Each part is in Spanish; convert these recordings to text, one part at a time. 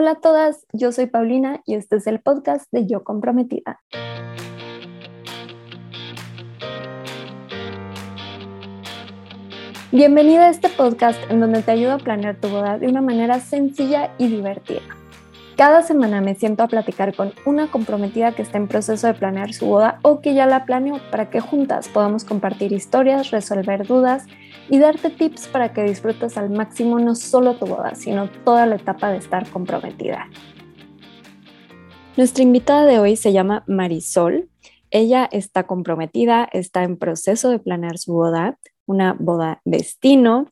Hola a todas, yo soy Paulina y este es el podcast de Yo Comprometida. Bienvenida a este podcast en donde te ayudo a planear tu boda de una manera sencilla y divertida. Cada semana me siento a platicar con una comprometida que está en proceso de planear su boda o que ya la planeó para que juntas podamos compartir historias, resolver dudas y darte tips para que disfrutes al máximo no solo tu boda, sino toda la etapa de estar comprometida. Nuestra invitada de hoy se llama Marisol. Ella está comprometida, está en proceso de planear su boda, una boda destino.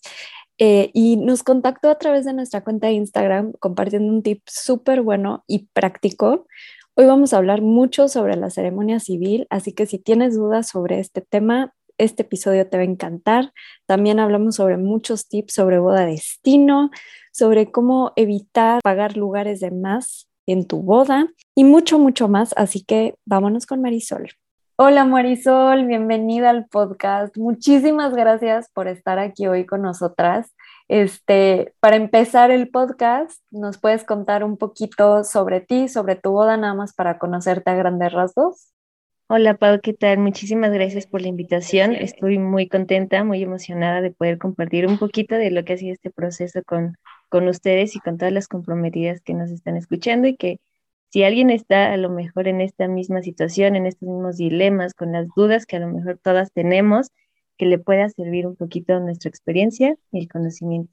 Eh, y nos contactó a través de nuestra cuenta de Instagram compartiendo un tip súper bueno y práctico. Hoy vamos a hablar mucho sobre la ceremonia civil, así que si tienes dudas sobre este tema, este episodio te va a encantar. También hablamos sobre muchos tips sobre boda destino, sobre cómo evitar pagar lugares de más en tu boda y mucho, mucho más. Así que vámonos con Marisol. Hola Marisol, bienvenida al podcast. Muchísimas gracias por estar aquí hoy con nosotras. Este, para empezar el podcast, ¿nos puedes contar un poquito sobre ti, sobre tu boda, nada más para conocerte a grandes rasgos? Hola Pau, ¿qué tal? Muchísimas gracias por la invitación. Estoy muy contenta, muy emocionada de poder compartir un poquito de lo que ha sido este proceso con, con ustedes y con todas las comprometidas que nos están escuchando y que si alguien está a lo mejor en esta misma situación, en estos mismos dilemas, con las dudas que a lo mejor todas tenemos, que le pueda servir un poquito nuestra experiencia y el conocimiento.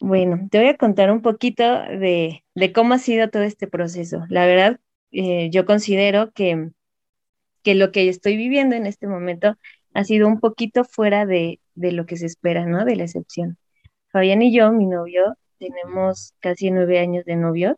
Bueno, te voy a contar un poquito de, cómo ha sido todo este proceso. La verdad, eh, yo considero que, que lo que estoy viviendo en este momento ha sido un poquito fuera de, de lo que se espera, ¿no? De la excepción. Fabián y yo, mi novio, tenemos casi nueve años de novio.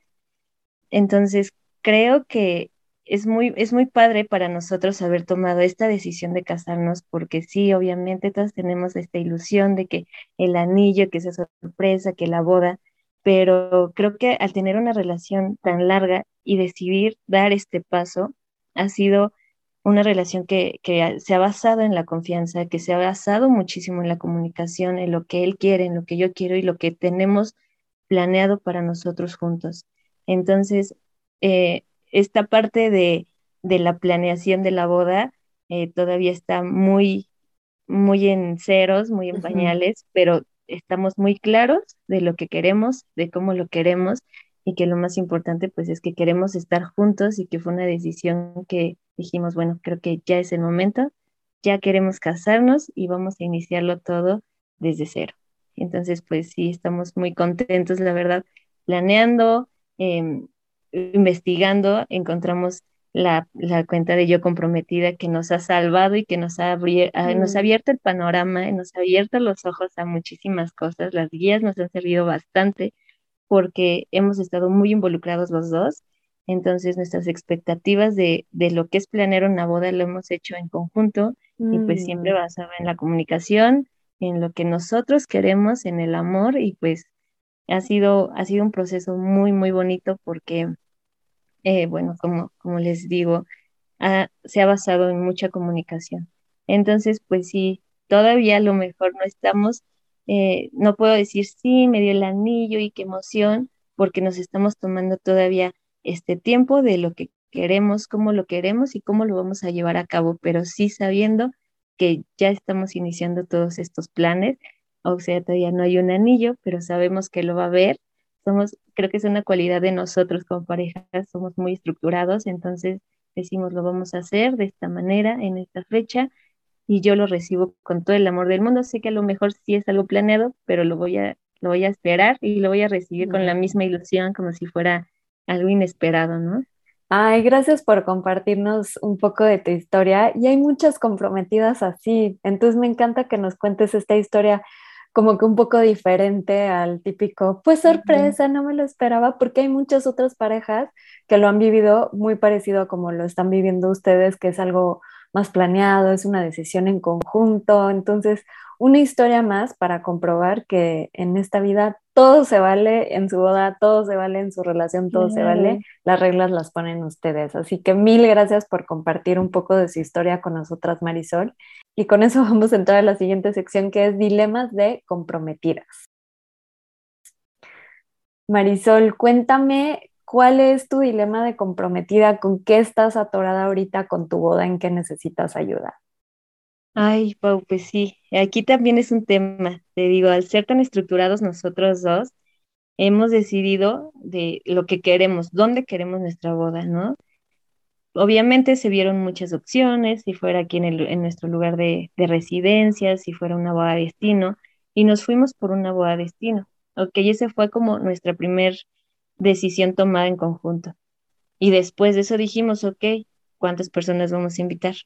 Entonces, creo que es muy, es muy padre para nosotros haber tomado esta decisión de casarnos, porque sí, obviamente todos tenemos esta ilusión de que el anillo, que esa sorpresa, que la boda, pero creo que al tener una relación tan larga y decidir dar este paso, ha sido una relación que, que se ha basado en la confianza, que se ha basado muchísimo en la comunicación, en lo que él quiere, en lo que yo quiero y lo que tenemos planeado para nosotros juntos. Entonces, eh, esta parte de, la planeación de la boda eh, todavía está muy, muy en ceros, muy en pañales, pero estamos muy claros de lo que queremos, de cómo lo queremos y que lo más importante pues es que queremos estar juntos y que fue una decisión que dijimos, bueno, creo que ya es el momento, ya queremos casarnos y vamos a iniciarlo todo desde cero. Entonces, pues sí, estamos muy contentos, la verdad, planeando, em, investigando encontramos la, cuenta de Yo Comprometida que nos ha salvado y que nos ha, nos ha mm. abierto el panorama, nos ha abierto los ojos a muchísimas cosas. Las guías nos han servido bastante porque hemos estado muy involucrados los dos. Entonces nuestras expectativas de, de lo que es planear una boda lo hemos hecho en conjunto y pues siempre mm. basado en la comunicación, en lo que nosotros queremos, en el amor y pues ha sido, ha sido un proceso muy, muy bonito porque eh, bueno, como, como les digo, se ha basado en mucha comunicación. Entonces, pues sí, todavía a lo mejor no estamos, eh, no puedo decir sí, me dio el anillo y qué emoción, porque nos estamos tomando todavía este tiempo de lo que queremos, cómo lo queremos y cómo lo vamos a llevar a cabo, pero sí sabiendo que ya estamos iniciando todos estos planes, o sea, todavía no hay un anillo, pero sabemos que lo va a haber somos, creo que es una cualidad de nosotros como pareja, somos muy estructurados, entonces decimos lo vamos a hacer de esta manera, en esta fecha, y yo lo recibo con todo el amor del mundo. Sé que a lo mejor sí es algo planeado, pero lo voy a, lo voy a esperar y lo voy a recibir con la misma ilusión, como si fuera algo inesperado, ¿no? Ay, gracias por compartirnos un poco de tu historia. Y hay muchas comprometidas así. Entonces me encanta que nos cuentes esta historia como que un poco diferente al típico, pues sorpresa, no me lo esperaba, porque hay muchas otras parejas que lo han vivido muy parecido a como lo están viviendo ustedes, que es algo más planeado, es una decisión en conjunto. Entonces, una historia más para comprobar que en esta vida todo se vale en su boda, todo se vale en su relación, todo se vale. Las reglas las ponen ustedes. Así que mil gracias por compartir un poco de su historia con nosotras, Marisol. Y con eso vamos a entrar a la siguiente sección que es dilemas de comprometidas. Marisol, cuéntame cuál es tu dilema de comprometida, con qué estás atorada ahorita con tu boda, en qué necesitas ayuda. Ay, Pau, pues sí, aquí también es un tema. Te digo, al ser tan estructurados nosotros dos, hemos decidido de lo que queremos, dónde queremos nuestra boda, ¿no? Obviamente se vieron muchas opciones, si fuera aquí en, nuestro lugar de, de, residencia, si fuera una boda destino, y nos fuimos por una boda destino. Ok, esa fue como nuestra primer decisión tomada en conjunto. Y después de eso dijimos, ok, ¿cuántas personas vamos a invitar?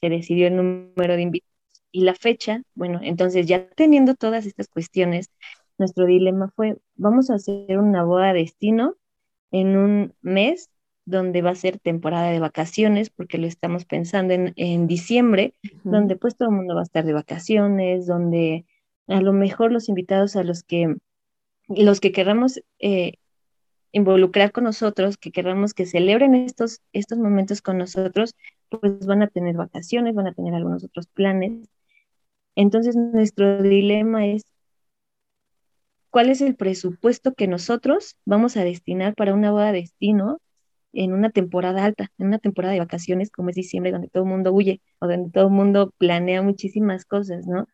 Se decidió el número de invitados. Y la fecha, bueno, entonces ya teniendo todas estas cuestiones, nuestro dilema fue, vamos a hacer una boda destino en un mes donde va a ser temporada de vacaciones, porque lo estamos pensando en, diciembre, donde pues todo el mundo va a estar de vacaciones, donde a lo mejor los invitados a los que, los que queramos eh, involucrar con nosotros, que queramos que celebren estos, estos momentos con nosotros, pues van a tener vacaciones, van a tener algunos otros planes. Entonces nuestro dilema es cuál es el presupuesto que nosotros vamos a destinar para una boda de destino en una temporada alta, en una temporada de vacaciones como es diciembre, donde todo el mundo huye o donde todo el mundo planea muchísimas cosas, ¿no?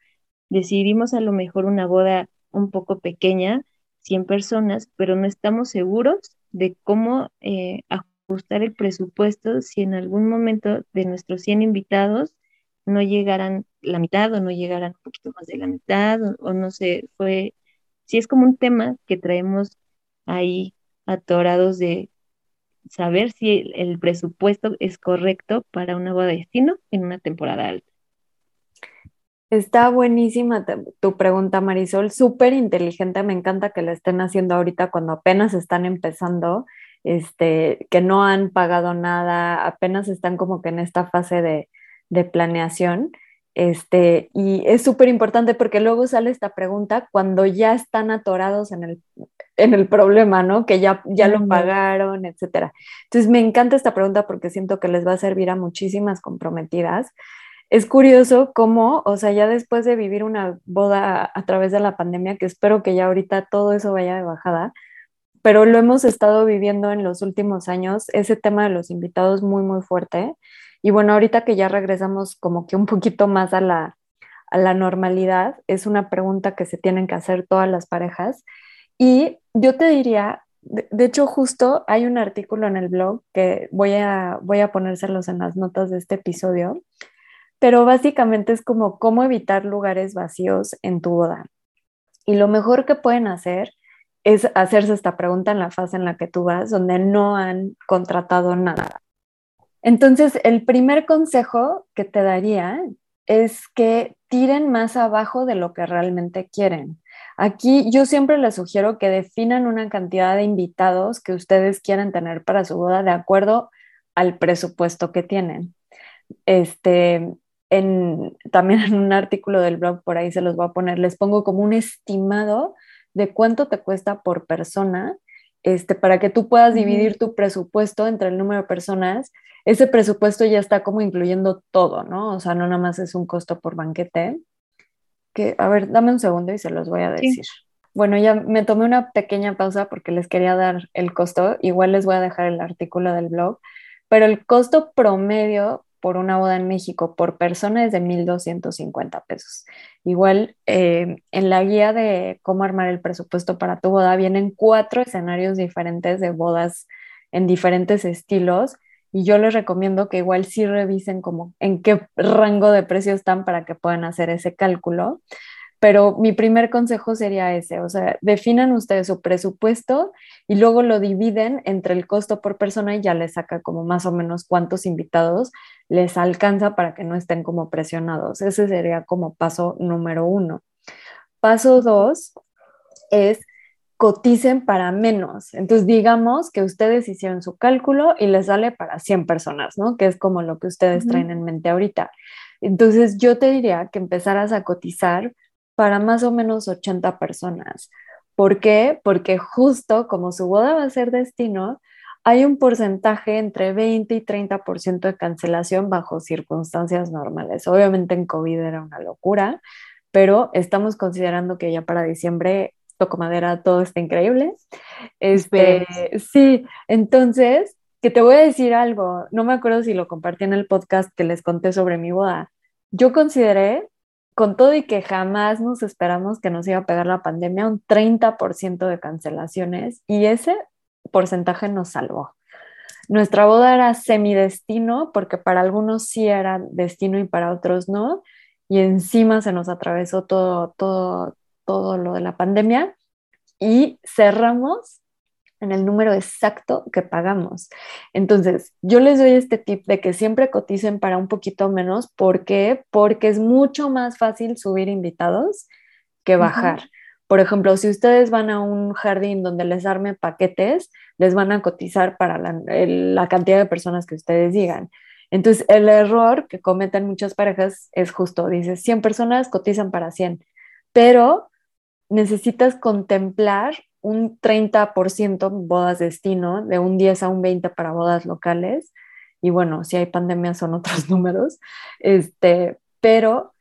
Decidimos a lo mejor una boda un poco pequeña, 100 personas, pero no estamos seguros de cómo eh, ajustar el presupuesto si en algún momento de nuestros 100 invitados no llegaran la mitad o no llegaran un poquito más de la mitad o, no sé, fue sí es como un tema que traemos ahí atorados de saber si el, presupuesto es correcto para una boda de destino en una temporada alta. Está buenísima tu pregunta, Marisol, súper inteligente, me encanta que la estén haciendo ahorita cuando apenas están empezando, este, que no han pagado nada, apenas están como que en esta fase de, de planeación. Este, y es súper importante porque luego sale esta pregunta cuando ya están atorados en el, en el problema, ¿no? Que ya, ya lo pagaron, etcétera. Entonces, me encanta esta pregunta porque siento que les va a servir a muchísimas comprometidas. Es curioso cómo, o sea, ya después de vivir una boda a través de la pandemia, que espero que ya ahorita todo eso vaya de bajada, pero lo hemos estado viviendo en los últimos años, ese tema de los invitados muy, muy fuerte. Y bueno, ahorita que ya regresamos como que un poquito más a la, a la normalidad, es una pregunta que se tienen que hacer todas las parejas. Y yo te diría, de, hecho justo hay un artículo en el blog que voy a, voy a ponérselos en las notas de este episodio, pero básicamente es como cómo evitar lugares vacíos en tu boda. Y lo mejor que pueden hacer es hacerse esta pregunta en la fase en la que tú vas, donde no han contratado nada. Entonces, el primer consejo que te daría es que tiren más abajo de lo que realmente quieren. Aquí yo siempre les sugiero que definan una cantidad de invitados que ustedes quieren tener para su boda de acuerdo al presupuesto que tienen. Este, en, también en un artículo del blog por ahí se los voy a poner, les pongo como un estimado de cuánto te cuesta por persona, este, para que tú puedas dividir tu presupuesto entre el número de personas ese presupuesto ya está como incluyendo todo, ¿no? O sea, no nada más es un costo por banquete. Que, a ver, dame un segundo y se los voy a decir. Bueno, ya me tomé una pequeña pausa porque les quería dar el costo. Igual les voy a dejar el artículo del blog, pero el costo promedio por una boda en México por persona es de 1.250 pesos. Igual eh, en la guía de cómo armar el presupuesto para tu boda vienen cuatro escenarios diferentes de bodas en diferentes estilos y yo les recomiendo que igual sí revisen como en qué rango de precios están para que puedan hacer ese cálculo. Pero mi primer consejo sería ese, o sea, definan ustedes su presupuesto y luego lo dividen entre el costo por persona y ya les saca como más o menos cuántos invitados les alcanza para que no estén como presionados. Ese sería como paso número uno. Paso dos es coticen para menos. Entonces, digamos que ustedes hicieron su cálculo y les sale para 100 personas, ¿no? Que es como lo que ustedes traen en mente ahorita. Entonces, yo te diría que empezaras a cotizar para más o menos 80 personas. ¿Por qué? Porque justo como su boda va a ser destino, hay un porcentaje entre 20 y 30% de cancelación bajo circunstancias normales. Obviamente en COVID era una locura, pero estamos considerando que ya para diciembre toco madera, todo está increíble. Este, sí, entonces, que te voy a decir algo, no me acuerdo si lo compartí en el podcast que les conté sobre mi boda. Yo consideré, con todo y que jamás nos esperamos que nos iba a pegar la pandemia, un 30% de cancelaciones y ese porcentaje nos salvó. Nuestra boda era semidestino, porque para algunos sí era destino y para otros no, y encima se nos atravesó todo, todo, todo lo de la pandemia y cerramos en el número exacto que pagamos. Entonces, yo les doy este tip de que siempre coticen para un poquito menos. ¿Por qué? Porque es mucho más fácil subir invitados que bajar. Por ejemplo, si ustedes van a un jardín donde les arme paquetes, les van a cotizar para la, cantidad de personas que ustedes digan. Entonces, el error que cometen muchas parejas es justo, dices, 100 personas cotizan para 100, pero necesitas contemplar un 30% bodas destino, de un 10 a un 20 para bodas locales. Y bueno, si hay pandemia son otros números, este, pero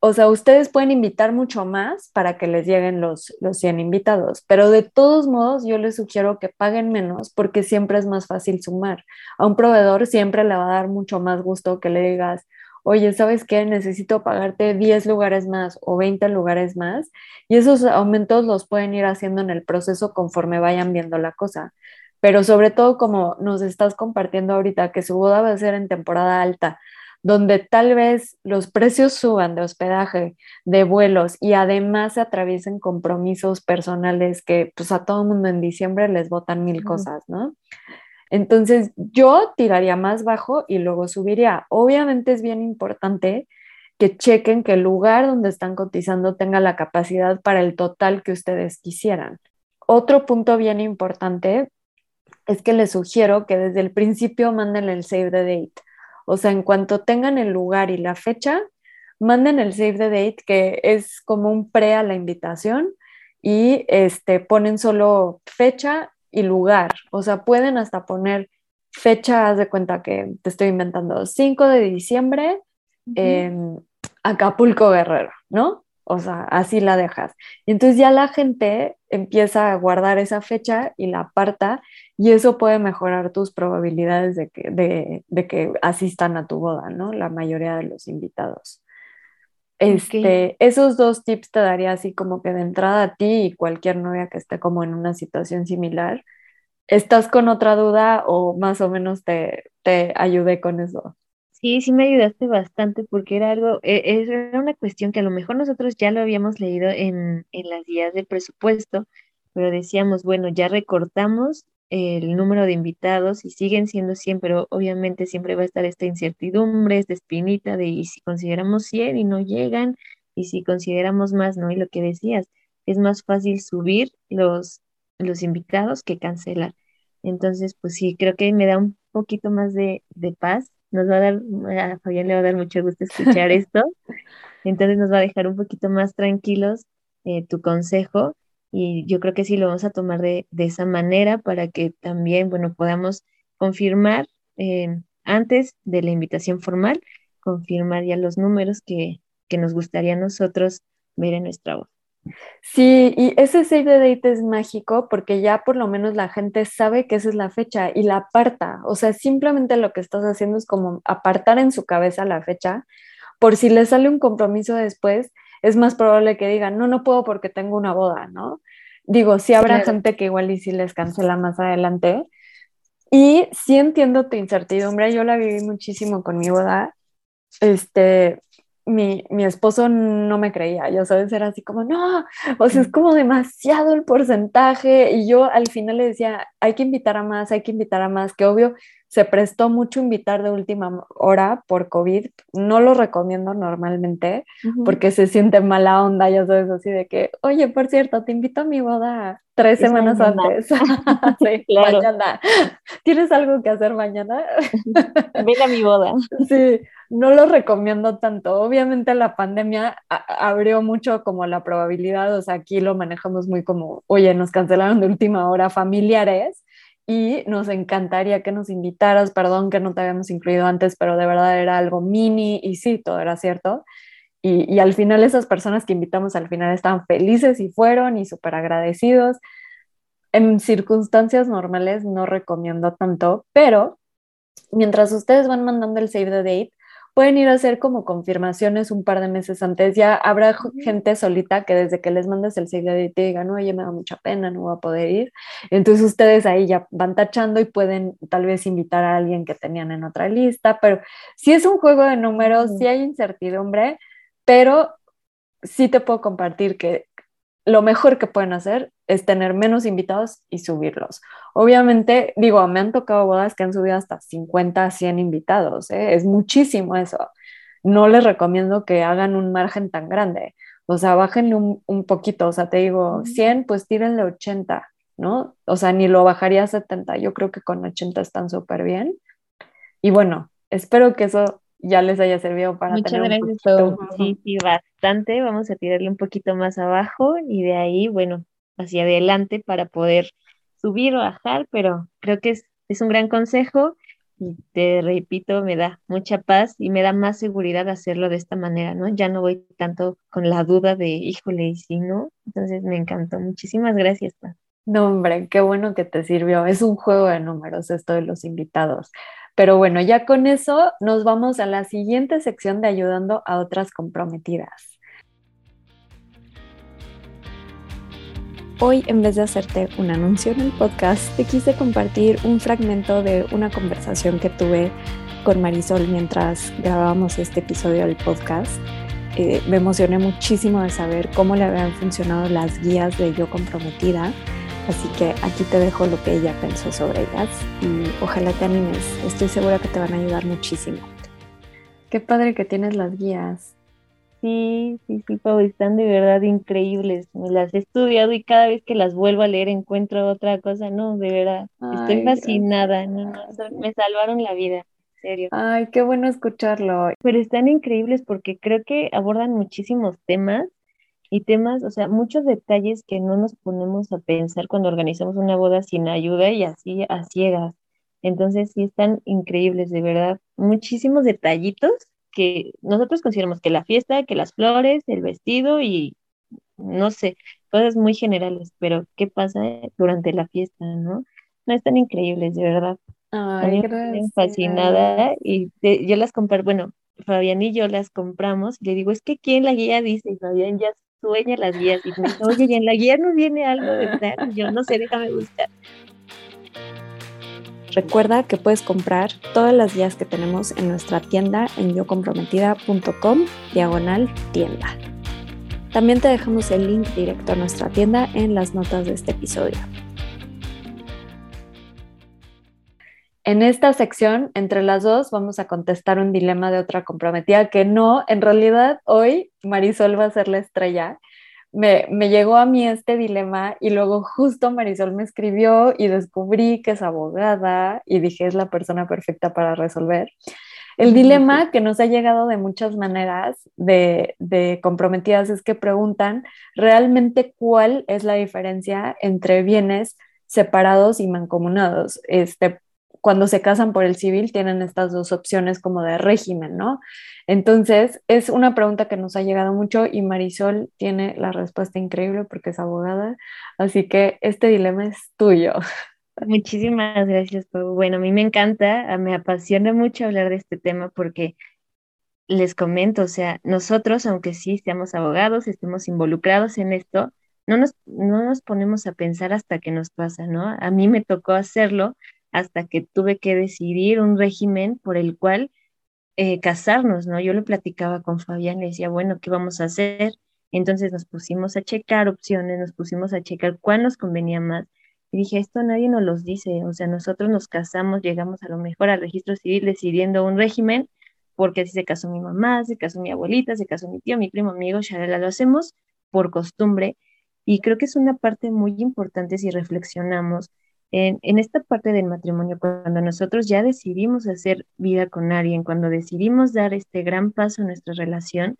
o sea, ustedes pueden invitar mucho más para que les lleguen los, los 100 invitados, pero de todos modos yo les sugiero que paguen menos porque siempre es más fácil sumar. A un proveedor siempre le va a dar mucho más gusto que le digas, oye, ¿sabes qué? Necesito pagarte 10 lugares más o 20 lugares más y esos aumentos los pueden ir haciendo en el proceso conforme vayan viendo la cosa. Pero sobre todo como nos estás compartiendo ahorita que su boda va a ser en temporada alta, donde tal vez los precios suban de hospedaje, de vuelos y además se atraviesen compromisos personales que pues a todo mundo en diciembre les votan mil cosas, ¿no? Entonces yo tiraría más bajo y luego subiría. Obviamente es bien importante que chequen que el lugar donde están cotizando tenga la capacidad para el total que ustedes quisieran. Otro punto bien importante es que les sugiero que desde el principio manden el save the date. O sea, en cuanto tengan el lugar y la fecha, manden el save the date, que es como un pre a la invitación, y este, ponen solo fecha y lugar. O sea, pueden hasta poner fecha, haz de cuenta que te estoy inventando, 5 de diciembre en Acapulco Guerrero, ¿no? O sea, así la dejas. Y entonces ya la gente empieza a guardar esa fecha y la aparta y eso puede mejorar tus probabilidades de que, de, que asistan a tu boda, ¿no? La mayoría de los invitados. Este, Esos dos tips te daría así como que de entrada a ti y cualquier novia que esté como en una situación similar. ¿Estás con otra duda o más o menos te, te ayudé con eso? Sí, sí me ayudaste bastante porque era algo, e, era una cuestión que a lo mejor nosotros ya lo habíamos leído en, en las guías del presupuesto, pero decíamos, bueno, ya recortamos el número de invitados y siguen siendo 100, pero obviamente siempre va a estar esta incertidumbre, esta espinita de y si consideramos 100 y no llegan, y si consideramos más, ¿no? Y lo que decías, es más fácil subir los, los invitados que cancelar. Entonces, pues sí, creo que me da un poquito más de, paz. Nos va a dar, a Fabián le va a dar mucho gusto escuchar esto. Entonces nos va a dejar un poquito más tranquilos eh, tu consejo y yo creo que sí lo vamos a tomar de, esa manera para que también, bueno, podamos confirmar eh, antes de la invitación formal, confirmar ya los números que, que nos gustaría a nosotros ver en nuestra voz. Sí, y ese save the date es mágico porque ya por lo menos la gente sabe que esa es la fecha y la aparta. O sea, simplemente lo que estás haciendo es como apartar en su cabeza la fecha por si le sale un compromiso después, es más probable que digan, no, no puedo porque tengo una boda, ¿no? Digo, sí habrá gente que igual y si les cancela más adelante. Y sí entiendo tu incertidumbre, yo la viví muchísimo con mi boda. Este, mi, mi, esposo no me creía, yo sabes, era así como, no, o sea, es como demasiado el porcentaje. Y yo al final le decía, hay que invitar a más, hay que invitar a más, que obvio se prestó mucho invitar de última hora por COVID. No lo recomiendo normalmente porque se siente mala onda, ya sabes, así de que, oye, por cierto, te invito a mi boda tres semanas antes. sí, mañana. ¿Tienes algo que hacer mañana? Ven a mi boda. sí, no lo recomiendo tanto. Obviamente la pandemia abrió mucho como la probabilidad, o sea, aquí lo manejamos muy como, oye, nos cancelaron de última hora familiares y nos encantaría que nos invitaras, perdón que no te habíamos incluido antes, pero de verdad era algo mini y sí, todo era cierto. y, al final esas personas que invitamos al final estaban felices y fueron y súper agradecidos. En circunstancias normales no recomiendo tanto, pero mientras ustedes van mandando el save the date, pueden ir a hacer como confirmaciones un par de meses antes. Ya habrá gente solita que desde que les mandes el the date te digan, oye, me da mucha pena, no voy a poder ir. Entonces ustedes ahí ya van tachando y pueden tal vez invitar a alguien que tenían en otra lista, pero si es un juego de números, si hay incertidumbre, pero sí te puedo compartir que lo mejor que pueden hacer es tener menos invitados y subirlos. Obviamente, digo, me han tocado bodas que han subido hasta 50, 100 invitados, ¿eh? es muchísimo eso. No les recomiendo que hagan un margen tan grande, o sea, bájenle un, un poquito, o sea, te digo, 100, pues tírenle 80, ¿no? O sea, ni lo bajaría a 70, yo creo que con 80 están súper bien. Y bueno, espero que eso ya les haya servido para Muchas tener gracias, un Sí, sí, bastante. Vamos a tirarle un poquito más abajo y de ahí, bueno, hacia adelante para poder subir o bajar, pero creo que es, es un gran consejo y te repito, me da mucha paz y me da más seguridad hacerlo de esta manera, ¿no? Ya no voy tanto con la duda de, híjole, y si no, entonces me encantó. Muchísimas gracias, Paz. No, hombre, qué bueno que te sirvió. Es un juego de números esto de los invitados. Pero bueno, ya con eso nos vamos a la siguiente sección de ayudando a otras comprometidas. Hoy, en vez de hacerte un anuncio en el podcast, te quise compartir un fragmento de una conversación que tuve con Marisol mientras grabábamos este episodio del podcast. Eh, me emocioné muchísimo de saber cómo le habían funcionado las guías de Yo Comprometida Así que aquí te dejo lo que ella pensó sobre ellas y ojalá te animes. Estoy segura que te van a ayudar muchísimo. Qué padre que tienes las guías. Sí, sí, sí, Pau, están de verdad increíbles. Me las he estudiado y cada vez que las vuelvo a leer encuentro otra cosa. No, de verdad, estoy fascinada. No, no, me salvaron la vida, en serio. Ay, qué bueno escucharlo. Pero están increíbles porque creo que abordan muchísimos temas y temas, o sea, muchos detalles que no nos ponemos a pensar cuando organizamos una boda sin ayuda y así a ciegas. Entonces, sí están increíbles, de verdad. Muchísimos detallitos que nosotros consideramos que la fiesta, que las flores, el vestido y no sé, cosas muy generales, pero ¿qué pasa durante la fiesta, no? No están increíbles, de verdad. Ay, gracias. Fascinada y yo las compré, bueno, Fabián y yo las compramos y le digo, es que ¿quién la guía dice? Y Fabián ya sueña las guías y oye, y en la guía no viene algo de yo no sé, déjame buscar. Recuerda que puedes comprar todas las guías que tenemos en nuestra tienda en yocomprometida.com diagonal tienda. También te dejamos el link directo a nuestra tienda en las notas de este episodio. En esta sección, entre las dos, vamos a contestar un dilema de otra comprometida que no, en realidad hoy Marisol va a ser la estrella. Me, me, llegó a mí este dilema y luego justo Marisol me escribió y descubrí que es abogada y dije es la persona perfecta para resolver. El dilema que nos ha llegado de muchas maneras de, de comprometidas es que preguntan realmente cuál es la diferencia entre bienes separados y mancomunados. Este, cuando se casan por el civil tienen estas dos opciones como de régimen, ¿no? Entonces, es una pregunta que nos ha llegado mucho y Marisol tiene la respuesta increíble porque es abogada, así que este dilema es tuyo. Muchísimas gracias, Bueno, a mí me encanta, me apasiona mucho hablar de este tema porque les comento, o sea, nosotros, aunque sí seamos abogados, estemos involucrados en esto, no nos, no nos ponemos a pensar hasta que nos pasa, ¿no? A mí me tocó hacerlo hasta que tuve que decidir un régimen por el cual eh, casarnos, ¿no? Yo lo platicaba con Fabián, le decía, bueno, ¿qué vamos a hacer? Entonces nos pusimos a checar opciones, nos pusimos a checar cuál nos convenía más. Y dije, esto nadie nos los dice, o sea, nosotros nos casamos, llegamos a lo mejor al registro civil decidiendo un régimen, porque así se casó mi mamá, se casó mi abuelita, se casó mi tío, mi primo, amigo, ya lo hacemos por costumbre. Y creo que es una parte muy importante si reflexionamos en, esta parte del matrimonio, cuando nosotros ya decidimos hacer vida con alguien, cuando decidimos dar este gran paso en nuestra relación,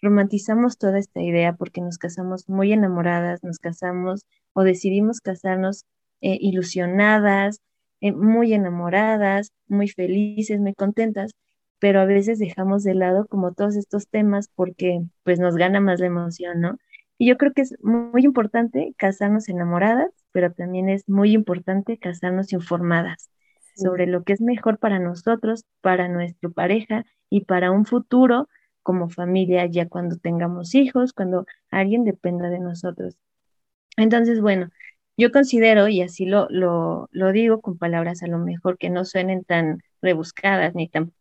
romantizamos toda esta idea porque nos casamos muy enamoradas, nos casamos o decidimos casarnos eh, ilusionadas, eh, muy enamoradas, muy felices, muy contentas, pero a veces dejamos de lado como todos estos temas porque pues nos gana más la emoción, ¿no? Y yo creo que es muy importante casarnos enamoradas, pero también es muy importante casarnos informadas sobre lo que es mejor para nosotros, para nuestra pareja y para un futuro como familia, ya cuando tengamos hijos, cuando alguien dependa de nosotros. Entonces, bueno, yo considero, y así lo, lo, digo con palabras a lo mejor que no suenen tan rebuscadas ni tan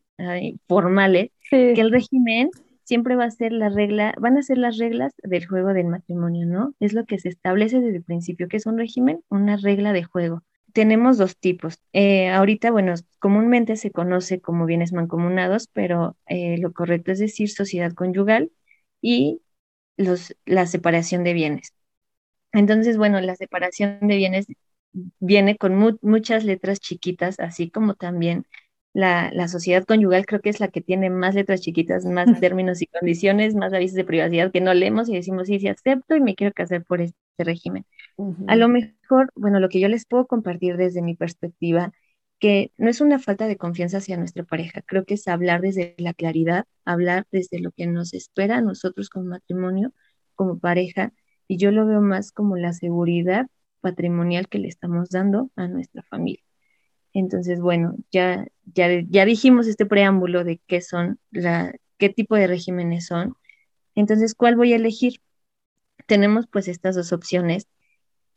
formales, que el régimen siempre va a ser la regla, van a ser las reglas del juego del matrimonio, ¿no? Es lo que se establece desde el principio, que es un régimen, una regla de juego. Tenemos dos tipos. Eh, ahorita, bueno, comúnmente se conoce como bienes mancomunados, pero eh, lo correcto es decir sociedad conyugal y los, la separación de bienes. Entonces, bueno, la separación de bienes viene con muchas letras chiquitas, así como también la, sociedad conyugal creo que es la que tiene más letras chiquitas, más términos y condiciones, más avisos de privacidad que no leemos y decimos, sí, sí, acepto y me quiero casar por este régimen. A lo mejor, bueno, lo que yo les puedo compartir desde mi perspectiva, que no es una falta de confianza hacia nuestra pareja, creo que es hablar desde la claridad, hablar desde lo que nos espera a nosotros como matrimonio, como pareja, y yo lo veo más como la seguridad patrimonial que le estamos dando a nuestra familia. Entonces, bueno, ya, ya, ya dijimos este preámbulo de qué son, la, qué tipo de regímenes son. Entonces, ¿cuál voy a elegir? Tenemos pues estas dos opciones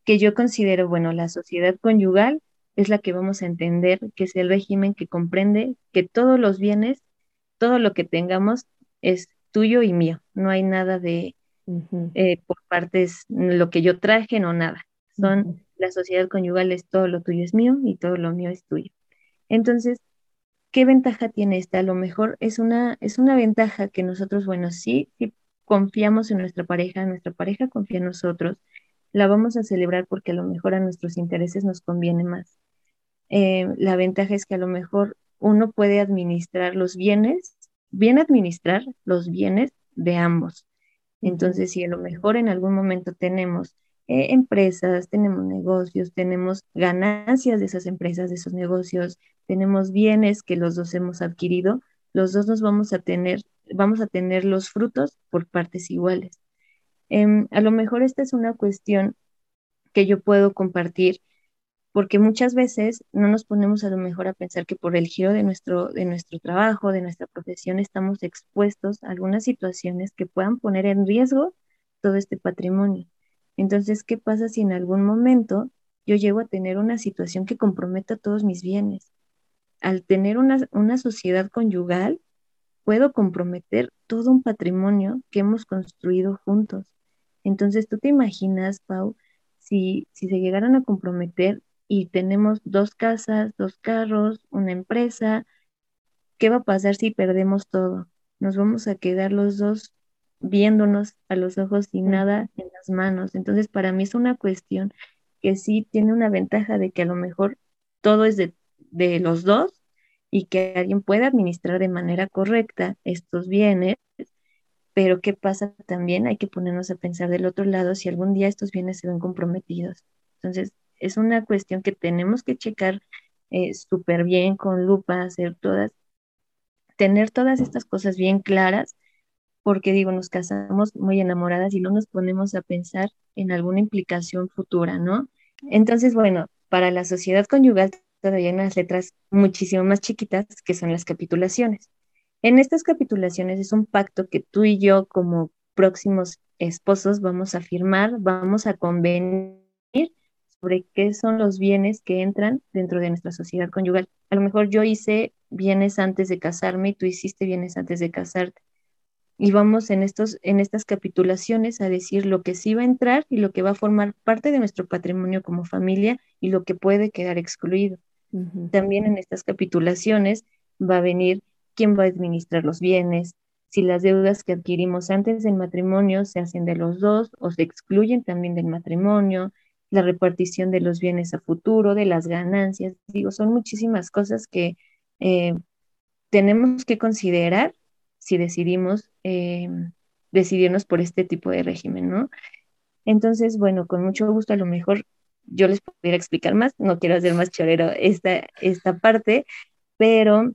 que yo considero, bueno, la sociedad conyugal es la que vamos a entender, que es el régimen que comprende que todos los bienes, todo lo que tengamos es tuyo y mío. No hay nada de eh, por partes, lo que yo traje, no nada. Son la sociedad conyugal es todo lo tuyo es mío y todo lo mío es tuyo. Entonces, ¿qué ventaja tiene esta? A lo mejor es una, es una ventaja que nosotros, bueno, sí, confiamos en nuestra pareja, nuestra pareja confía en nosotros, la vamos a celebrar porque a lo mejor a nuestros intereses nos conviene más. Eh, la ventaja es que a lo mejor uno puede administrar los bienes, bien administrar los bienes de ambos. Entonces, si a lo mejor en algún momento tenemos eh, empresas, tenemos negocios, tenemos ganancias de esas empresas, de esos negocios, tenemos bienes que los dos hemos adquirido, los dos nos vamos a tener, vamos a tener los frutos por partes iguales. Em, a lo mejor esta es una cuestión que yo puedo compartir porque muchas veces no nos ponemos a lo mejor a pensar que por el giro de nuestro, de nuestro trabajo, de nuestra profesión, estamos expuestos a algunas situaciones que puedan poner en riesgo todo este patrimonio. Entonces, ¿qué pasa si en algún momento yo llego a tener una situación que comprometa todos mis bienes? Al tener una, sociedad conyugal, puedo comprometer todo un patrimonio que hemos construido juntos. Entonces, ¿tú te imaginas, Pau, si, si se llegaran a comprometer y tenemos dos casas, dos carros, una empresa, ¿qué va a pasar si perdemos todo? Nos vamos a quedar los dos viéndonos a los ojos y nada en las manos. Entonces, para mí es una cuestión que sí tiene una ventaja de que a lo mejor todo es de, los dos y que alguien pueda administrar de manera correcta estos bienes, pero ¿qué pasa también? Hay que ponernos a pensar del otro lado si algún día estos bienes se ven comprometidos. Entonces, es una cuestión que tenemos que checar eh, súper bien, con lupa, hacer todas, tener todas estas cosas bien claras porque digo, nos casamos muy enamoradas y no nos ponemos a pensar en alguna implicación futura, ¿no? Entonces, bueno, para la sociedad conyugal todavía hay unas letras muchísimo más chiquitas que son las capitulaciones. En estas capitulaciones es un pacto que tú y yo como próximos esposos vamos a firmar, vamos a convenir sobre qué son los bienes que entran dentro de nuestra sociedad conyugal. A lo mejor yo hice bienes antes de casarme y tú hiciste bienes antes de casarte y vamos en, estos, en estas capitulaciones a decir lo que sí va a entrar y lo que va a formar parte de nuestro patrimonio como familia y lo que puede quedar excluido. También en estas capitulaciones va a venir quién va a administrar los bienes, si las deudas que adquirimos antes del matrimonio se hacen de los dos o se excluyen también del matrimonio, la repartición de los bienes a futuro, de las ganancias. Digo, son muchísimas cosas que eh, tenemos que considerar si decidimos eh, decidirnos por este tipo de régimen, ¿no? Entonces, bueno, con mucho gusto a lo mejor yo les pudiera explicar más, no quiero hacer más chorero esta, esta parte, pero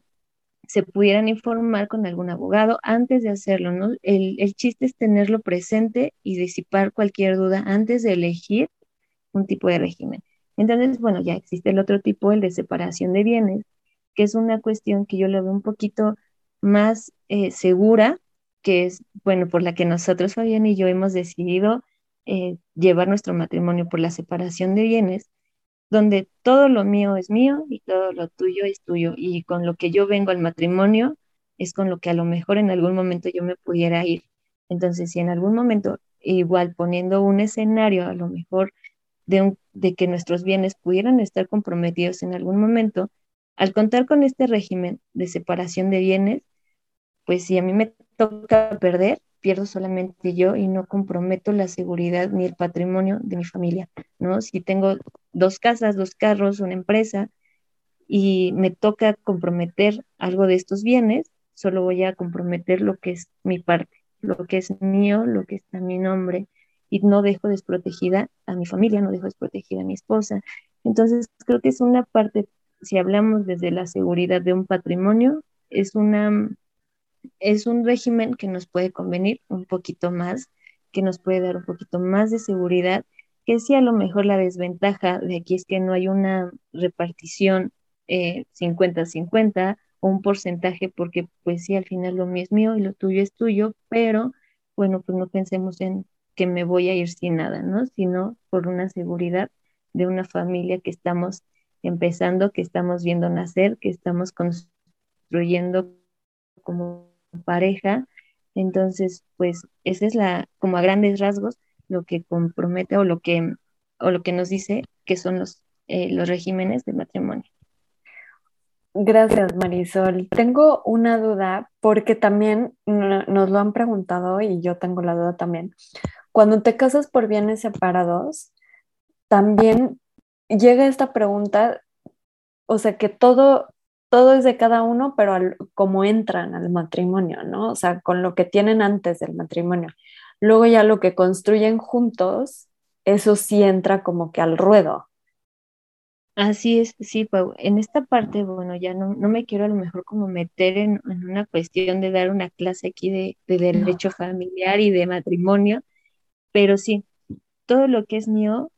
se pudieran informar con algún abogado antes de hacerlo, ¿no? El, el chiste es tenerlo presente y disipar cualquier duda antes de elegir un tipo de régimen. Entonces, bueno, ya existe el otro tipo, el de separación de bienes, que es una cuestión que yo lo veo un poquito más eh, segura, que es, bueno, por la que nosotros, Fabián y yo, hemos decidido eh, llevar nuestro matrimonio por la separación de bienes, donde todo lo mío es mío y todo lo tuyo es tuyo. Y con lo que yo vengo al matrimonio es con lo que a lo mejor en algún momento yo me pudiera ir. Entonces, si en algún momento, igual poniendo un escenario a lo mejor de, de que nuestros bienes pudieran estar comprometidos en algún momento, al contar con este régimen de separación de bienes, pues si a mí me toca perder, pierdo solamente yo y no comprometo la seguridad ni el patrimonio de mi familia, ¿no? Si tengo dos casas, dos carros, una empresa y me toca comprometer algo de estos bienes, solo voy a comprometer lo que es mi parte, lo que es mío, lo que está a mi nombre y no dejo desprotegida a mi familia, no dejo desprotegida a mi esposa. Entonces, creo que es una parte, si hablamos desde la seguridad de un patrimonio, es una es un régimen que nos puede convenir un poquito más, que nos puede dar un poquito más de seguridad, que si a lo mejor la desventaja de aquí es que no hay una repartición 50-50 eh, o un porcentaje, porque pues sí, al final lo mío es mío y lo tuyo es tuyo, pero bueno, pues no pensemos en que me voy a ir sin nada, ¿no? Sino por una seguridad de una familia que estamos empezando, que estamos viendo nacer, que estamos construyendo como pareja. Entonces, pues esa es la, como a grandes rasgos, lo que compromete o lo que, o lo que nos dice que son los, eh, los regímenes de matrimonio. Gracias, Marisol. Tengo una duda porque también nos lo han preguntado y yo tengo la duda también. Cuando te casas por bienes separados, también llega esta pregunta, o sea, que todo, todo es de cada uno, pero como entran al matrimonio, ¿no? O sea, con lo que tienen antes del matrimonio. Luego ya lo que construyen juntos, eso sí entra como que al ruedo. Así es, sí, Pau. En esta parte, bueno, ya no, no me quiero a lo mejor como meter en, una cuestión de dar una clase aquí de, derecho familiar y de matrimonio, pero sí, todo lo que es mío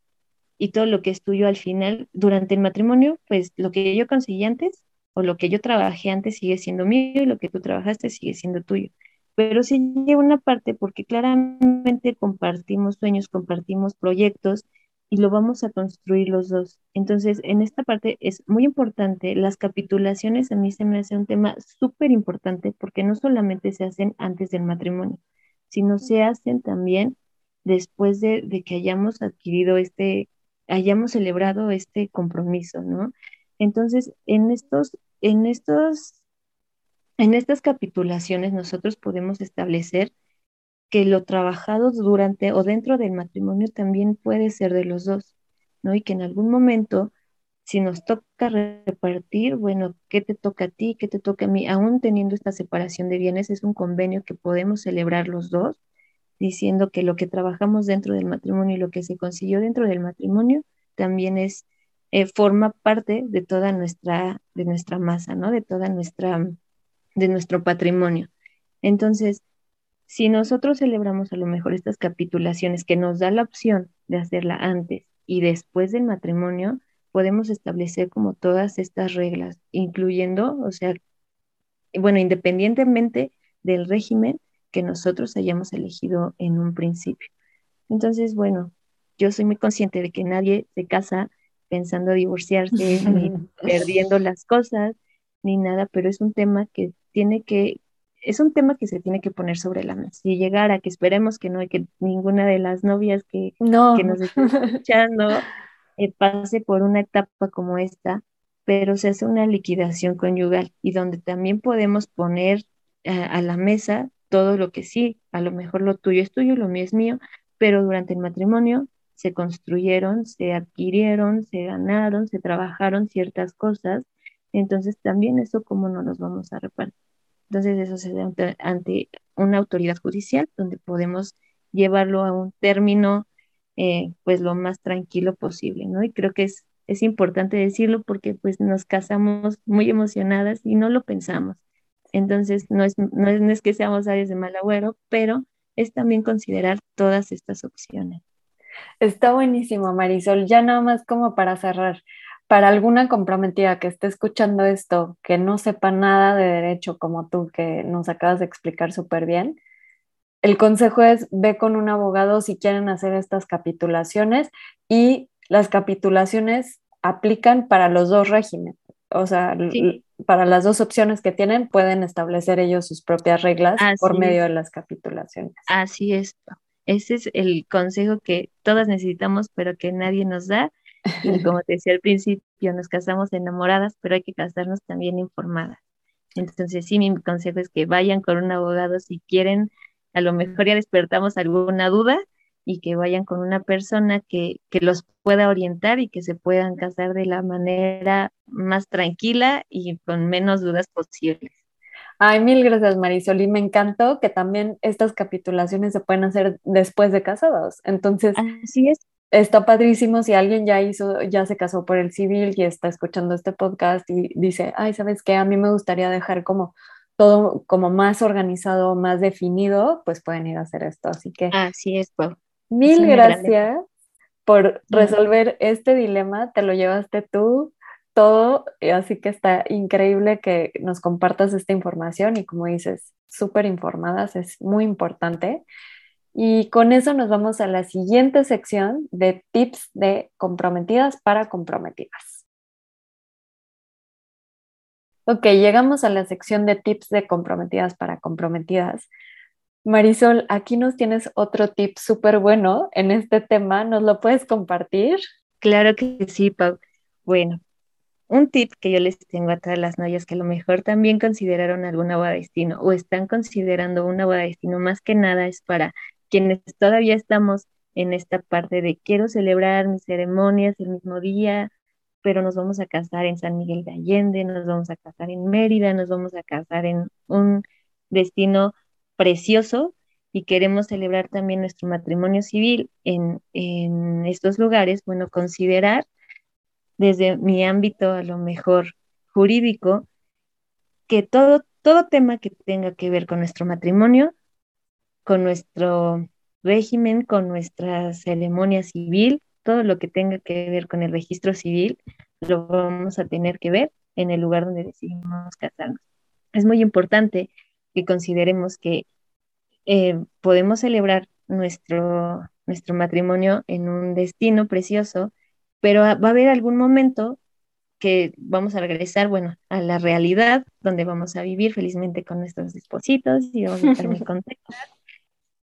y todo lo que es tuyo al final, durante el matrimonio, pues lo que yo conseguí antes o lo que yo trabajé antes sigue siendo mío y lo que tú trabajaste sigue siendo tuyo. Pero sí lleva una parte porque claramente compartimos sueños, compartimos proyectos y lo vamos a construir los dos. Entonces, en esta parte es muy importante, las capitulaciones a mí se me hace un tema súper importante porque no solamente se hacen antes del matrimonio, sino se hacen también después de, de que hayamos adquirido este, hayamos celebrado este compromiso, ¿no? Entonces, en estos, en estos, en estas capitulaciones nosotros podemos establecer que lo trabajado durante o dentro del matrimonio también puede ser de los dos, ¿no? Y que en algún momento, si nos toca repartir, bueno, ¿qué te toca a ti? ¿Qué te toca a mí? Aún teniendo esta separación de bienes, es un convenio que podemos celebrar los dos, diciendo que lo que trabajamos dentro del matrimonio y lo que se consiguió dentro del matrimonio también es eh, forma parte de toda nuestra, de nuestra masa, ¿no? De toda nuestra, de nuestro patrimonio. Entonces, si nosotros celebramos a lo mejor estas capitulaciones que nos da la opción de hacerla antes y después del matrimonio, podemos establecer como todas estas reglas, incluyendo, o sea, bueno, independientemente del régimen que nosotros hayamos elegido en un principio. Entonces, bueno, yo soy muy consciente de que nadie se casa pensando divorciarse, ni perdiendo las cosas, ni nada, pero es un tema que tiene que, es un tema que se tiene que poner sobre la mesa. Si llegara, que esperemos que no, y que ninguna de las novias que, que nos estén escuchando eh, pase por una etapa como esta, pero se hace una liquidación conyugal y donde también podemos poner eh, a la mesa todo lo que sí, a lo mejor lo tuyo es tuyo, lo mío es mío, pero durante el matrimonio se construyeron, se adquirieron, se ganaron, se trabajaron ciertas cosas, entonces también eso cómo no nos vamos a repartir. Entonces eso se da ante, una autoridad judicial donde podemos llevarlo a un término eh, pues lo más tranquilo posible, ¿no? Y creo que es, es importante decirlo porque pues nos casamos muy emocionadas y no lo pensamos. Entonces, no es, no es, no es que seamos áreas de mal agüero, pero es también considerar todas estas opciones. Está buenísimo, Marisol. Ya nada más como para cerrar, para alguna comprometida que esté escuchando esto, que no sepa nada de derecho como tú, que nos acabas de explicar súper bien, el consejo es ve con un abogado si quieren hacer estas capitulaciones y las capitulaciones aplican para los dos regímenes. O sea, para las dos opciones que tienen, pueden establecer ellos sus propias reglas por medio de las capitulaciones. Así es. Ese es el consejo que todas necesitamos, pero que nadie nos da. Y como te decía al principio, nos casamos enamoradas, pero hay que casarnos también informadas. Entonces, sí, mi consejo es que vayan con un abogado si quieren, a lo mejor ya despertamos alguna duda y que vayan con una persona que, que los pueda orientar y que se puedan casar de la manera más tranquila y con menos dudas posibles. Ay, mil gracias, Marisol. Y me encantó que también estas capitulaciones se pueden hacer después de casados. Entonces, así es. Está padrísimo si alguien ya hizo, ya se casó por el civil y está escuchando este podcast y dice, ay, ¿sabes qué? A mí me gustaría dejar como todo como más organizado, más definido, pues pueden ir a hacer esto. Así que. Así es, Pau. Mil gracias por resolver este dilema. Te lo llevaste tú todo, así que está increíble que nos compartas esta información y como dices, súper informadas, es muy importante. Y con eso nos vamos a la siguiente sección de tips de comprometidas para comprometidas. Ok, llegamos a la sección de tips de comprometidas para comprometidas. Marisol, aquí nos tienes otro tip súper bueno en este tema. ¿Nos lo puedes compartir? Claro que sí, Pau. Bueno, un tip que yo les tengo a todas las novias que a lo mejor también consideraron alguna boda destino o están considerando una boda destino, más que nada es para quienes todavía estamos en esta parte de quiero celebrar mis ceremonias el mismo día, pero nos vamos a casar en San Miguel de Allende, nos vamos a casar en Mérida, nos vamos a casar en un destino precioso y queremos celebrar también nuestro matrimonio civil en, en estos lugares, bueno, considerar desde mi ámbito a lo mejor jurídico, que todo, todo tema que tenga que ver con nuestro matrimonio, con nuestro régimen, con nuestra ceremonia civil, todo lo que tenga que ver con el registro civil, lo vamos a tener que ver en el lugar donde decidimos casarnos. Es muy importante que consideremos que eh, podemos celebrar nuestro, nuestro matrimonio en un destino precioso pero va a haber algún momento que vamos a regresar, bueno, a la realidad donde vamos a vivir felizmente con nuestros espositos y vamos a estar muy contentos.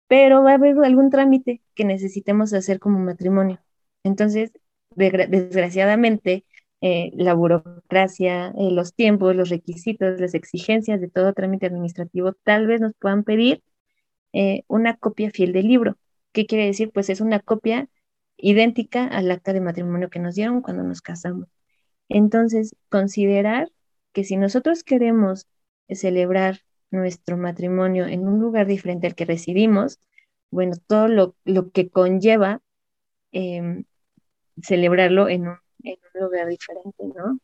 Pero va a haber algún trámite que necesitemos hacer como matrimonio. Entonces, desgraciadamente, eh, la burocracia, eh, los tiempos, los requisitos, las exigencias de todo trámite administrativo tal vez nos puedan pedir eh, una copia fiel del libro. ¿Qué quiere decir? Pues es una copia idéntica al acta de matrimonio que nos dieron cuando nos casamos. Entonces, considerar que si nosotros queremos celebrar nuestro matrimonio en un lugar diferente al que residimos, bueno, todo lo, que conlleva em, celebrarlo en un, en un, lugar diferente, ¿no?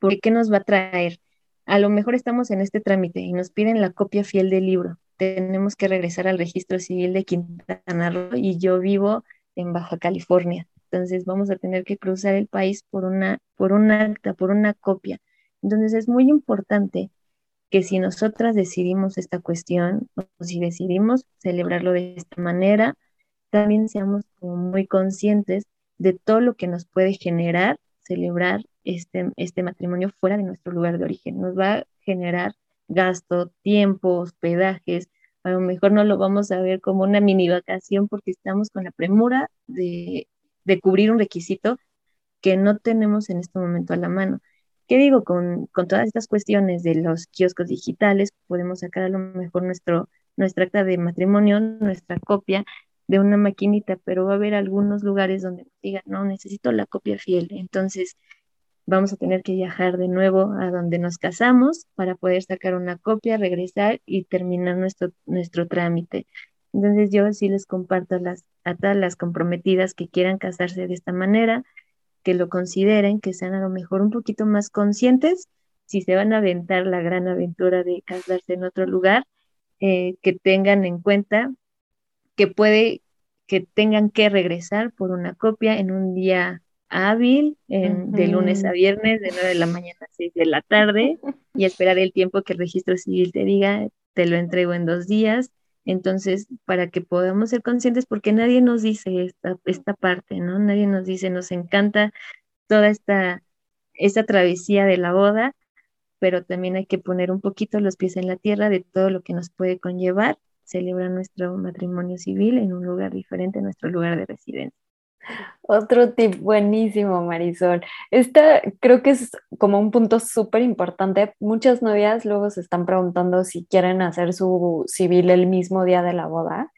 ¿Por qué nos va a traer? A lo mejor estamos en este trámite y nos piden la copia fiel del libro. Tenemos que regresar al registro civil de Quintana Roo y yo vivo en Baja California. Entonces vamos a tener que cruzar el país por una, por un acta, por una copia. Entonces es muy importante que si nosotras decidimos esta cuestión o si decidimos celebrarlo de esta manera, también seamos muy conscientes de todo lo que nos puede generar celebrar este, este matrimonio fuera de nuestro lugar de origen. Nos va a generar gasto, tiempo, hospedajes, a lo mejor no lo vamos a ver como una mini vacación porque estamos con la premura de, cubrir un requisito que no tenemos en este momento a la mano. ¿Qué digo? Con, todas estas cuestiones de los kioscos digitales, podemos sacar a lo mejor nuestro, nuestra acta de matrimonio, nuestra copia de una maquinita, pero va a haber algunos lugares donde digan, no, necesito la copia fiel. Entonces, vamos a tener que viajar de nuevo a donde nos casamos para poder sacar una copia, regresar y terminar nuestro, nuestro trámite. Entonces yo sí les comparto las, a todas las comprometidas que quieran casarse de esta manera, que lo consideren, que sean a lo mejor un poquito más conscientes si se van a aventar la gran aventura de casarse en otro lugar, eh, que tengan en cuenta que puede que tengan que regresar por una copia en un día hábil, de lunes a viernes, de 9 de la mañana a 6 de la tarde, y esperar el tiempo que el registro civil te diga, te lo entrego en dos días. Entonces, para que podamos ser conscientes, porque nadie nos dice esta, esta parte, ¿no? Nadie nos dice, nos encanta toda esta, esta travesía de la boda, pero también hay que poner un poquito los pies en la tierra de todo lo que nos puede conllevar celebrar nuestro matrimonio civil en un lugar diferente a nuestro lugar de residencia. Otro tip buenísimo, Marisol. Esta creo que es como un punto súper importante. Muchas novias luego se están preguntando si quieren hacer su civil el mismo día de la boda.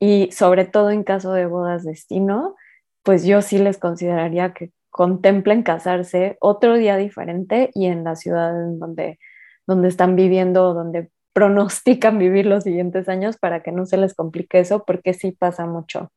Y sobre todo en caso de bodas destino, pues yo sí les consideraría que contemplen casarse otro día diferente y en la ciudad en donde, donde están viviendo, donde pronostican vivir los siguientes años para que no se les complique eso, porque sí pasa mucho.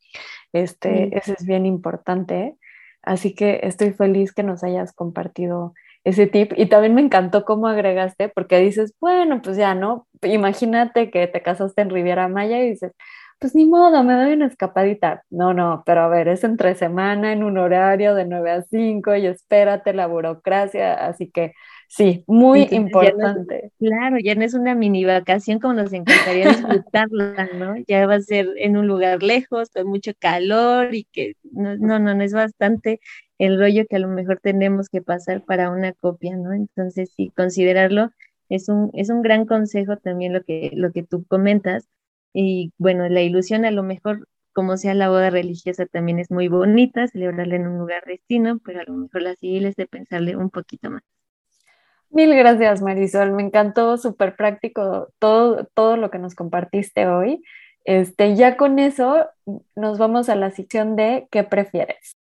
Este, Eso es bien importante. Así que estoy feliz que nos hayas compartido ese tip. Y también me encantó cómo agregaste, porque dices, bueno, pues ya, ¿no? Imagínate que te casaste en Riviera Maya y dices, pues ni modo, me doy una escapadita. No, no, pero a ver, es entre semana, en un horario de 9 a 5 y espérate la burocracia. Así que Sí, muy importante. claro, ya no es una mini vacación como nos encantaría disfrutarla, ¿no? Ya va a ser en un lugar lejos, con mucho calor y que no, no, no, es bastante el rollo que a lo mejor tenemos que pasar para una copia, ¿no? Entonces, sí, considerarlo es un, es un gran consejo también lo que, lo que tú comentas. Y bueno, la ilusión a lo mejor, como sea la boda religiosa, también es muy bonita, celebrarla en un lugar destino, pero a lo mejor la civil es de pensarle un poquito más. Mil gracias, Marisol. Me encantó, súper práctico todo, todo lo que nos compartiste hoy. Este, ya con eso nos vamos a la sección de ¿qué prefieres?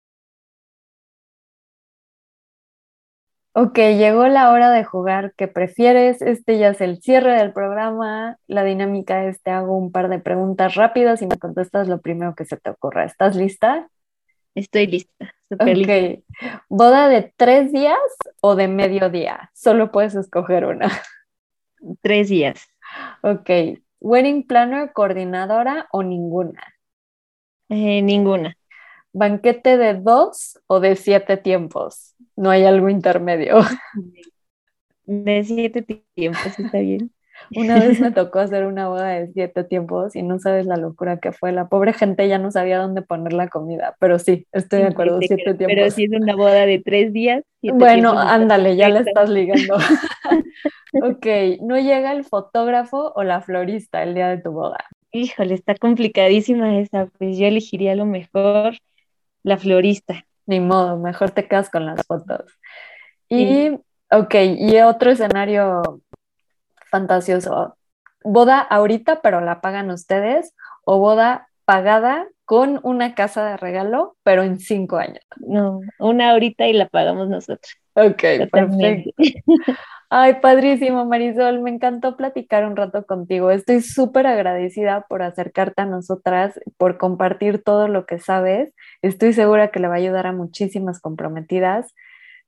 Ok, llegó la hora de jugar ¿qué prefieres? Este ya es el cierre del programa. La dinámica es te hago un par de preguntas rápidas y me contestas lo primero que se te ocurra. ¿Estás lista? Estoy lista. Ok. ¿Boda de tres días o de medio día? Solo puedes escoger una. Tres días. Ok. ¿Wedding planner, coordinadora o ninguna? Eh, ninguna. ¿Banquete de dos o de siete tiempos? No hay algo intermedio. De siete tiempos, está bien. Una vez me tocó hacer una boda de siete tiempos y no sabes la locura que fue. La pobre gente ya no sabía dónde poner la comida, pero sí, estoy de acuerdo, siete tiempos. Pero si es una boda de tres días. Bueno, ándale, ya la estás ligando. ok, ¿no llega el fotógrafo o la florista el día de tu boda? Híjole, está complicadísima esa, pues yo elegiría lo mejor la florista. Ni modo, mejor te quedas con las fotos. Y, ok, y otro escenario fantasioso. Boda ahorita, pero la pagan ustedes, o boda pagada con una casa de regalo, pero en cinco años. No, una ahorita y la pagamos nosotros. Ok, perfecto. Ay, padrísimo, Marisol. Me encantó platicar un rato contigo. Estoy súper agradecida por acercarte a nosotras, por compartir todo lo que sabes. Estoy segura que le va a ayudar a muchísimas comprometidas.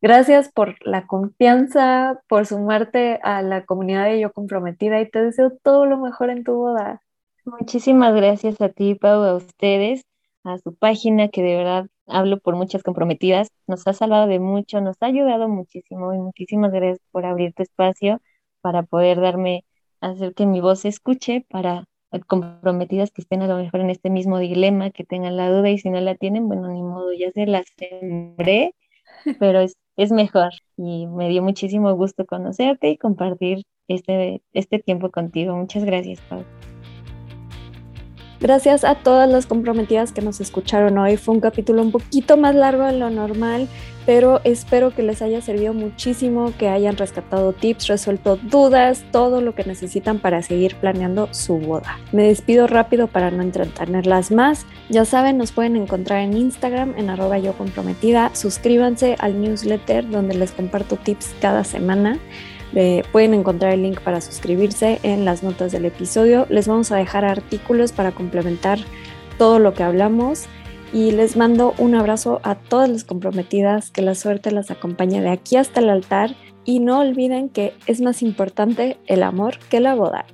Gracias por la confianza, por sumarte a la comunidad de Yo Comprometida y te deseo todo lo mejor en tu boda. Muchísimas gracias a ti, Pau, a ustedes, a su página, que de verdad hablo por muchas comprometidas. Nos ha salvado de mucho, nos ha ayudado muchísimo y muchísimas gracias por abrir tu espacio para poder darme, hacer que mi voz se escuche para comprometidas que estén a lo mejor en este mismo dilema, que tengan la duda y si no la tienen, bueno, ni modo, ya se la sembré, pero es es mejor. Y me dio muchísimo gusto conocerte y compartir este, este tiempo contigo. Muchas gracias, Pau. Gracias a todas las comprometidas que nos escucharon hoy. Fue un capítulo un poquito más largo de lo normal, pero espero que les haya servido muchísimo, que hayan rescatado tips, resuelto dudas, todo lo que necesitan para seguir planeando su boda. Me despido rápido para no entretenerlas más. Ya saben, nos pueden encontrar en Instagram en arroba yo comprometida. Suscríbanse al newsletter donde les comparto tips cada semana pueden encontrar el link para suscribirse en las notas del episodio. Les vamos a dejar artículos para complementar todo lo que hablamos y les mando un abrazo a todas las comprometidas, que la suerte las acompañe de aquí hasta el altar y no olviden que es más importante el amor que la boda.